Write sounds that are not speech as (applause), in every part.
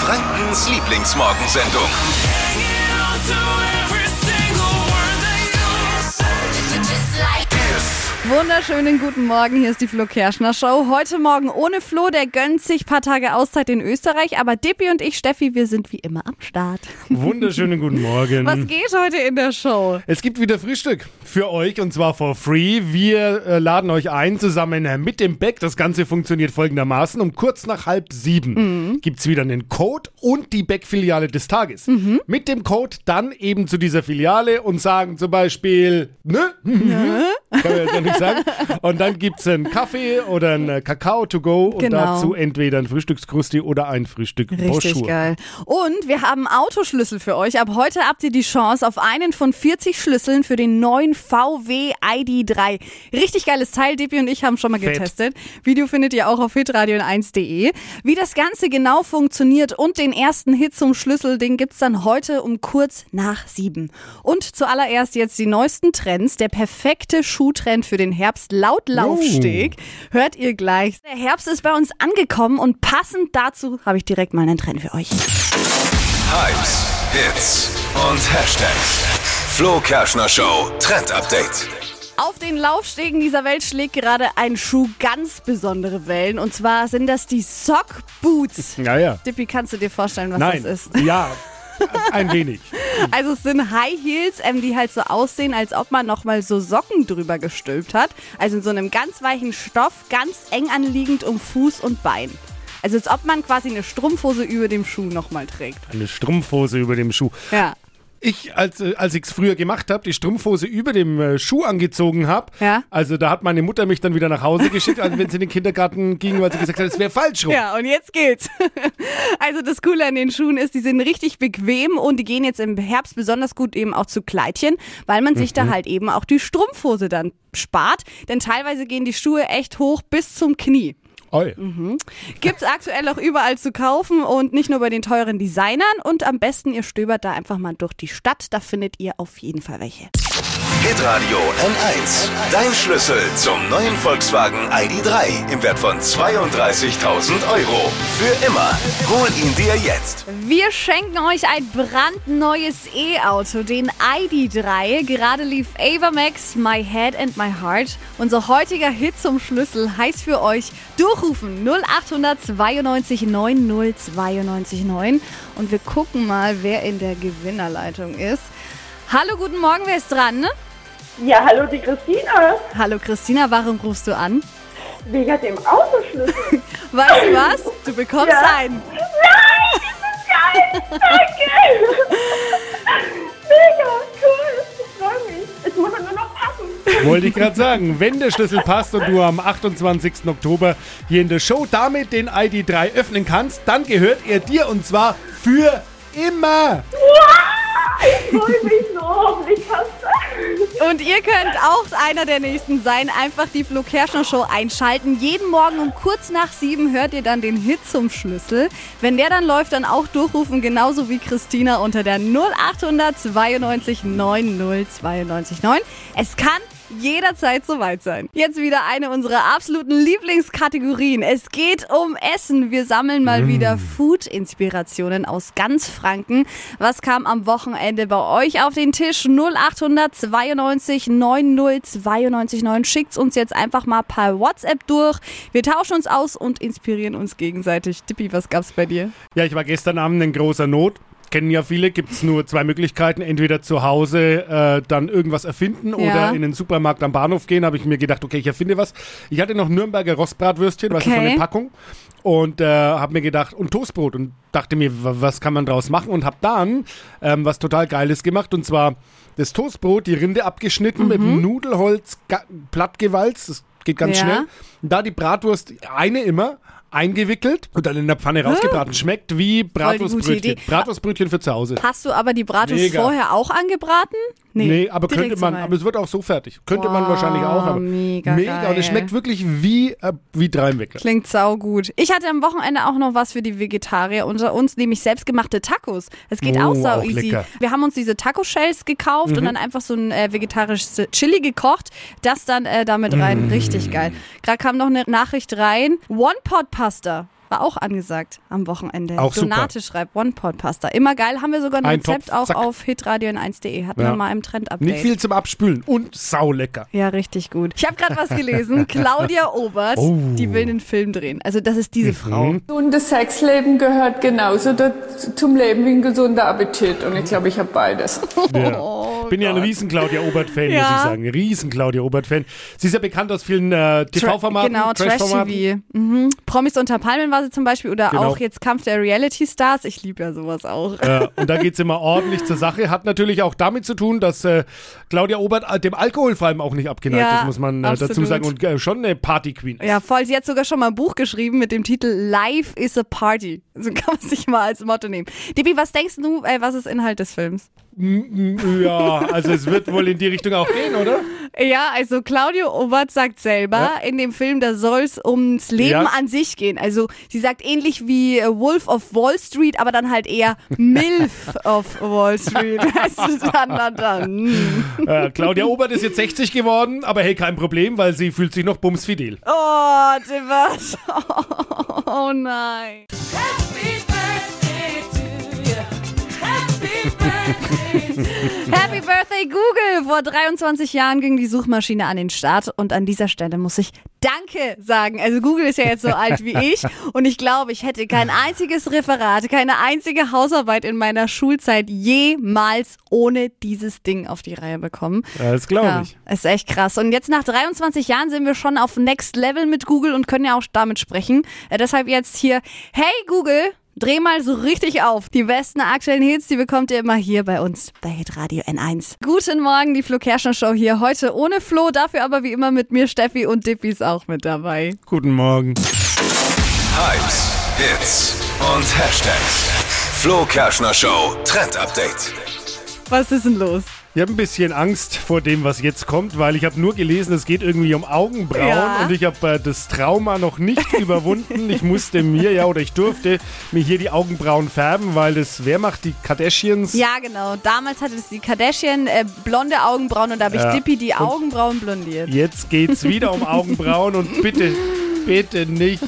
Frankens Lieblingsmorgensendung. Wunderschönen guten Morgen, hier ist die Flo Kerschner Show. Heute Morgen ohne Flo, der gönnt sich ein paar Tage Auszeit in Österreich, aber Dippi und ich, Steffi, wir sind wie immer am Start. Wunderschönen guten Morgen. Was geht heute in der Show? Es gibt wieder Frühstück für euch und zwar for free. Wir äh, laden euch ein zusammen mit dem Beck. Das Ganze funktioniert folgendermaßen. Um kurz nach halb sieben Mhm. gibt's wieder einen Code und die Beck-Filiale des Tages. Mhm. Mit dem Code dann eben zu dieser Filiale und sagen zum Beispiel, ne? Kann man jetzt ja nicht sagen. Und dann gibt's einen Kaffee oder einen äh, Kakao to go und Genau. dazu entweder ein Frühstückskrusti oder ein Frühstück Richtig Bonjour. geil. Und wir haben Autoschlüssel für euch. Ab heute habt ihr die Chance auf einen von 40 Schlüsseln für den neuen VW ID3. Richtig geiles Teil. Dippi und ich haben schon mal Fett. getestet. Video findet ihr auch auf hitradio1.de. Wie das Ganze genau funktioniert und den ersten Hit zum Schlüssel, den gibt's dann heute um kurz nach sieben. Und zuallererst jetzt die neuesten Trends. Der perfekte Schuhtrend für den Herbst laut Laufsteg. Hört ihr gleich. Der Herbst ist bei uns angekommen und passend dazu habe ich direkt mal einen Trend für euch. Hypes, Hits und Hashtags. Flo Kerschner Show Trend Update. Auf den Laufstegen dieser Welt schlägt gerade ein Schuh ganz besondere Wellen. Und zwar sind das die Sock Boots. Ja, ja. Dippi, kannst du dir vorstellen, was Nein. das ist? Ja, ein wenig. Also es sind High Heels, ähm, die halt so aussehen, als ob man nochmal so Socken drüber gestülpt hat. Also in so einem ganz weichen Stoff, ganz eng anliegend um Fuß und Bein. Also als ob man quasi eine Strumpfhose über dem Schuh nochmal trägt. Eine Strumpfhose über dem Schuh. Ja. Ich, als, äh, als ich es früher gemacht habe, die Strumpfhose über dem äh, Schuh angezogen habe, Ja. also da hat meine Mutter mich dann wieder nach Hause geschickt, also wenn sie in den Kindergarten ging, weil sie gesagt hat, es wäre falsch rum. Ja, und jetzt geht's. (laughs) Also das Coole an den Schuhen ist, die sind richtig bequem und die gehen jetzt im Herbst besonders gut eben auch zu Kleidchen, weil man sich da halt eben auch die Strumpfhose dann spart. Denn teilweise gehen die Schuhe echt hoch bis zum Knie. Oi. Gibt's aktuell auch überall zu kaufen und nicht nur bei den teuren Designern. Und am besten ihr stöbert da einfach mal durch die Stadt, da findet ihr auf jeden Fall welche. Hitradio N1. Dein Schlüssel zum neuen Volkswagen ID3 im Wert von 32.000 Euro. Für immer. Hol ihn dir jetzt. Wir schenken euch ein brandneues E-Auto, den ID3. Gerade lief Ava Max, My Head and My Heart. Unser heutiger Hit zum Schlüssel heißt für euch durchrufen 0892 90 92 9. Und wir gucken mal, wer in der Gewinnerleitung ist. Hallo, guten Morgen, wer ist dran? Ja, hallo, die Christina. Hallo Christina, warum rufst du an? Wegen dem Autoschlüssel. (laughs) Weißt du was? Du bekommst Ja. einen. Nein, das ist geil. Danke. (laughs) Mega, cool. Wollte ich gerade sagen, wenn der Schlüssel passt und du am 28. Oktober hier in der Show damit den ID3 öffnen kannst, dann gehört er dir und zwar für immer. Ich freue mich so. Das. (laughs) Und ihr könnt auch einer der nächsten sein. Einfach die Flo Kerschner Show einschalten. Jeden Morgen um kurz nach sieben hört ihr dann den Hit zum Schlüssel. Wenn der dann läuft, dann auch durchrufen, genauso wie Christina unter der 0800 92 90 92 9. Es kann jederzeit soweit sein. Jetzt wieder eine unserer absoluten Lieblingskategorien. Es geht um Essen. Wir sammeln mal wieder Food-Inspirationen aus ganz Franken. Was kam am Wochenende bei euch auf den Tisch? 0800 92 90 92 9. Schickt's uns jetzt einfach mal per WhatsApp durch. Wir tauschen uns aus und inspirieren uns gegenseitig. Dippi, was gab's bei dir? Ja, ich war gestern Abend in großer Not. Kennen ja viele, gibt es nur zwei Möglichkeiten. Entweder zu Hause äh, dann irgendwas erfinden oder in den Supermarkt am Bahnhof gehen. Habe ich mir gedacht, okay, ich erfinde was. Ich hatte noch Nürnberger Rostbratwürstchen, was ist Okay. eine Packung. Und äh, habe mir gedacht, und Toastbrot. Und dachte mir, wa- was kann man draus machen? Und habe dann ähm, was total Geiles gemacht. Und zwar das Toastbrot, die Rinde abgeschnitten, mit dem Nudelholz plattgewalzt. Das geht ganz Ja. schnell. Und da die Bratwurst, eine immer, eingewickelt und dann in der Pfanne rausgebraten. Schmeckt wie Bratwurstbrötchen. Bratwurstbrötchen für zu Hause. Hast du aber die Bratwurst Mega. vorher auch angebraten? Nee, aber direkt könnte man, aber es wird auch so fertig. Könnte man Wow, wahrscheinlich auch. Aber mega Und geil. es schmeckt wirklich wie, äh, wie Dreimwecker. Klingt saugut. Ich hatte am Wochenende auch noch was für die Vegetarier unter uns, nämlich selbstgemachte Tacos. Es geht Oh, auch sau auch easy. lecker. Wir haben uns diese Taco-Shells gekauft Mhm. und dann einfach so ein äh, vegetarisches Chili gekocht. Das dann äh, damit rein. Mhm. Richtig geil. Gerade kam noch eine Nachricht rein. One-Pot-Pasta. war auch angesagt am Wochenende. Auch super. Donate schreibt One-Pot-Pasta. Immer geil, haben wir sogar ein, Ein Rezept Topf, auch zack. auf hitradio 1.de. Hatten Ja. wir mal im Trend-Update. Nicht viel zum Abspülen und saulecker. Ja, richtig gut. Ich habe gerade was gelesen. (laughs) Claudia Obert, Oh. die will einen Film drehen. Also das ist diese Frau. Gesundes Sexleben gehört genauso dazu- zum Leben wie ein gesunder Appetit. Und ich glaube, ich habe beides. Ja. (laughs) Bin ja ein riesen Claudia Obert-Fan, muss Ja. ich sagen. Riesen Claudia Obert-Fan. Sie ist ja bekannt aus vielen äh, TV-Formaten. Genau. Trash-TV. Mhm. Promis unter Palmen war sie zum Beispiel oder Genau. auch jetzt Kampf der Reality-Stars. Ich liebe ja sowas auch. Äh, (laughs) und da geht's immer ordentlich zur Sache. Hat natürlich auch damit zu tun, dass äh, Claudia Obert äh, dem Alkohol vor allem auch nicht abgeneigt Ja, ist, muss man äh, dazu sagen. Und äh, schon eine Party-Queen. ist. Ja, voll. Sie hat sogar schon mal ein Buch geschrieben mit dem Titel Life is a Party. So kann man sich mal als Motto nehmen. Dibi, was denkst du, was ist Inhalt des Films? Ja, also es wird wohl in die Richtung auch gehen, oder? Ja, also Claudio Obert sagt selber in dem Film, da soll es ums Leben Ja. an sich gehen. Also sie sagt ähnlich wie äh, Wolf of Wall Street, aber dann halt eher MILF (laughs) of Wall Street. (laughs) Du, dann, dann. Äh, Claudia Obert ist jetzt 60 geworden, aber hey, kein Problem, weil sie fühlt sich noch bumsfidel. Oh, was? (laughs) Oh nein. (laughs) Happy Birthday Google! Vor 23 Jahren ging die Suchmaschine an den Start und an dieser Stelle muss ich Danke sagen. Also Google ist ja jetzt so alt wie ich und ich glaube, ich hätte kein einziges Referat, keine einzige Hausarbeit in meiner Schulzeit jemals ohne dieses Ding auf die Reihe bekommen. Ja, das glaube Ja, ich. ist echt krass. Und jetzt nach 23 Jahren sind wir schon auf Next Level mit Google und können ja auch damit sprechen. Äh, deshalb jetzt hier, hey Google, dreh mal so richtig auf. Die besten aktuellen Hits, die bekommt ihr immer hier bei uns bei Hitradio N1. Guten Morgen, die Flo Kerschner Show hier. Heute ohne Flo, dafür aber wie immer mit mir Steffi und Dippi ist auch mit dabei. Guten Morgen. Hypes, Hits und Hashtags. Flo Kerschner Show Trend Update. Was ist denn los? Ich habe ein bisschen Angst vor dem, was jetzt kommt, weil ich habe nur gelesen, es geht irgendwie um Augenbrauen Ja. und ich habe äh, das Trauma noch nicht (laughs) überwunden. Ich musste mir ja oder ich durfte mir hier die Augenbrauen färben, weil das, wer macht die Kardashians? Ja, genau. Damals hatte es die Kardashian äh, blonde Augenbrauen und da habe ich Ja. Dippi die Und- Augenbrauen blondiert. Jetzt geht's wieder um Augenbrauen und bitte, (laughs) bitte nicht.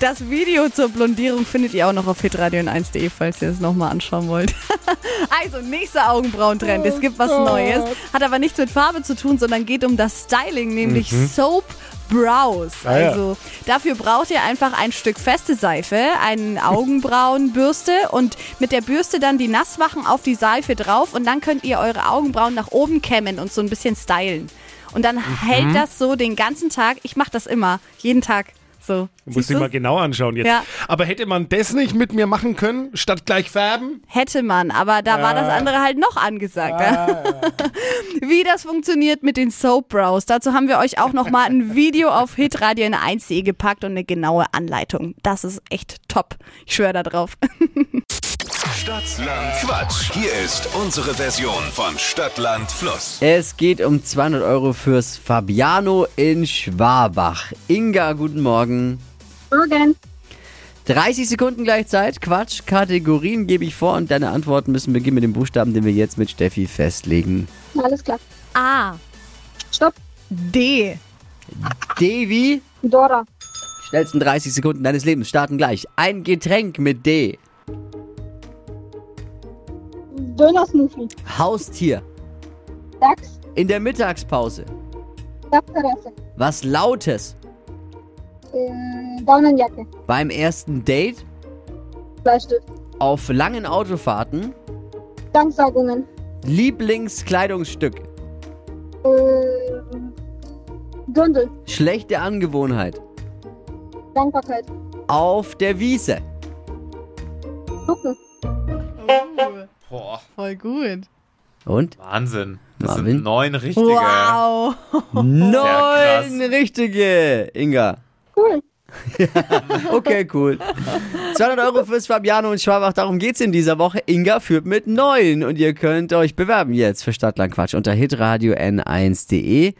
Das Video zur Blondierung findet ihr auch noch auf hitradio1.de, falls ihr es nochmal anschauen wollt. (laughs) also, nächster Augenbrauentrend. Es gibt was Neues. Hat aber nichts mit Farbe zu tun, sondern geht um das Styling, nämlich Soap Brows. Ah, ja. Also dafür braucht ihr einfach ein Stück feste Seife, eine Augenbrauenbürste und mit der Bürste dann die Nasswachen auf die Seife drauf und dann könnt ihr eure Augenbrauen nach oben kämmen und so ein bisschen stylen. Und dann hält das so den ganzen Tag. Ich mache das immer, jeden Tag. So. Muss ich mal genau anschauen jetzt. Ja. Aber hätte man das nicht mit mir machen können, statt gleich färben? Hätte man, aber da war das andere halt noch angesagt. (laughs) Wie das funktioniert mit den Soap Brows, dazu haben wir euch auch nochmal ein Video auf hitradio 1.de gepackt und eine genaue Anleitung. Das ist echt top. Ich schwöre da drauf. (laughs) Stadtland Quatsch. Hier ist unsere Version von Stadtland Fluss. Es geht um 200 Euro fürs Fabiano in Schwabach. Inga, guten Morgen. Morgen. 30 Sekunden Gleichzeit. Quatsch, Kategorien gebe ich vor und deine Antworten müssen beginnen mit dem Buchstaben, den wir jetzt mit Steffi festlegen. Alles klar. A. Stopp. D. Devi, Dora. schnellsten 30 Sekunden deines Lebens starten gleich. Ein Getränk mit D. Döner-Smoothie. Haustier. Dachs. In der Mittagspause. Dachterrasse. Was Lautes. Äh, Daunenjacke. Beim ersten Date. Bleistift. Auf langen Autofahrten. Danksaugungen. Lieblingskleidungsstück. Äh, Dündel. Schlechte Angewohnheit. Dankbarkeit. Auf der Wiese. Gucken. Boah, Voll gut. Und? Wahnsinn. Das Marvin? sind neun richtige. Wow. Neun richtige, Inga. Cool. (laughs) Okay, cool. 200 Euro fürs Fabiano und Schwabach, darum geht's in dieser Woche. Inga führt mit neun und ihr könnt euch bewerben jetzt für Stadtlandquatsch unter hitradio n1.de.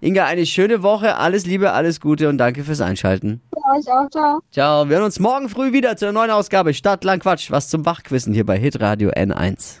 Inga, eine schöne Woche, alles Liebe, alles Gute und danke fürs Einschalten. Für euch auch. Ciao. Ciao, wir hören uns morgen früh wieder zur neuen Ausgabe Stadtlandquatsch, was zum Wachquissen hier bei hitradio n1.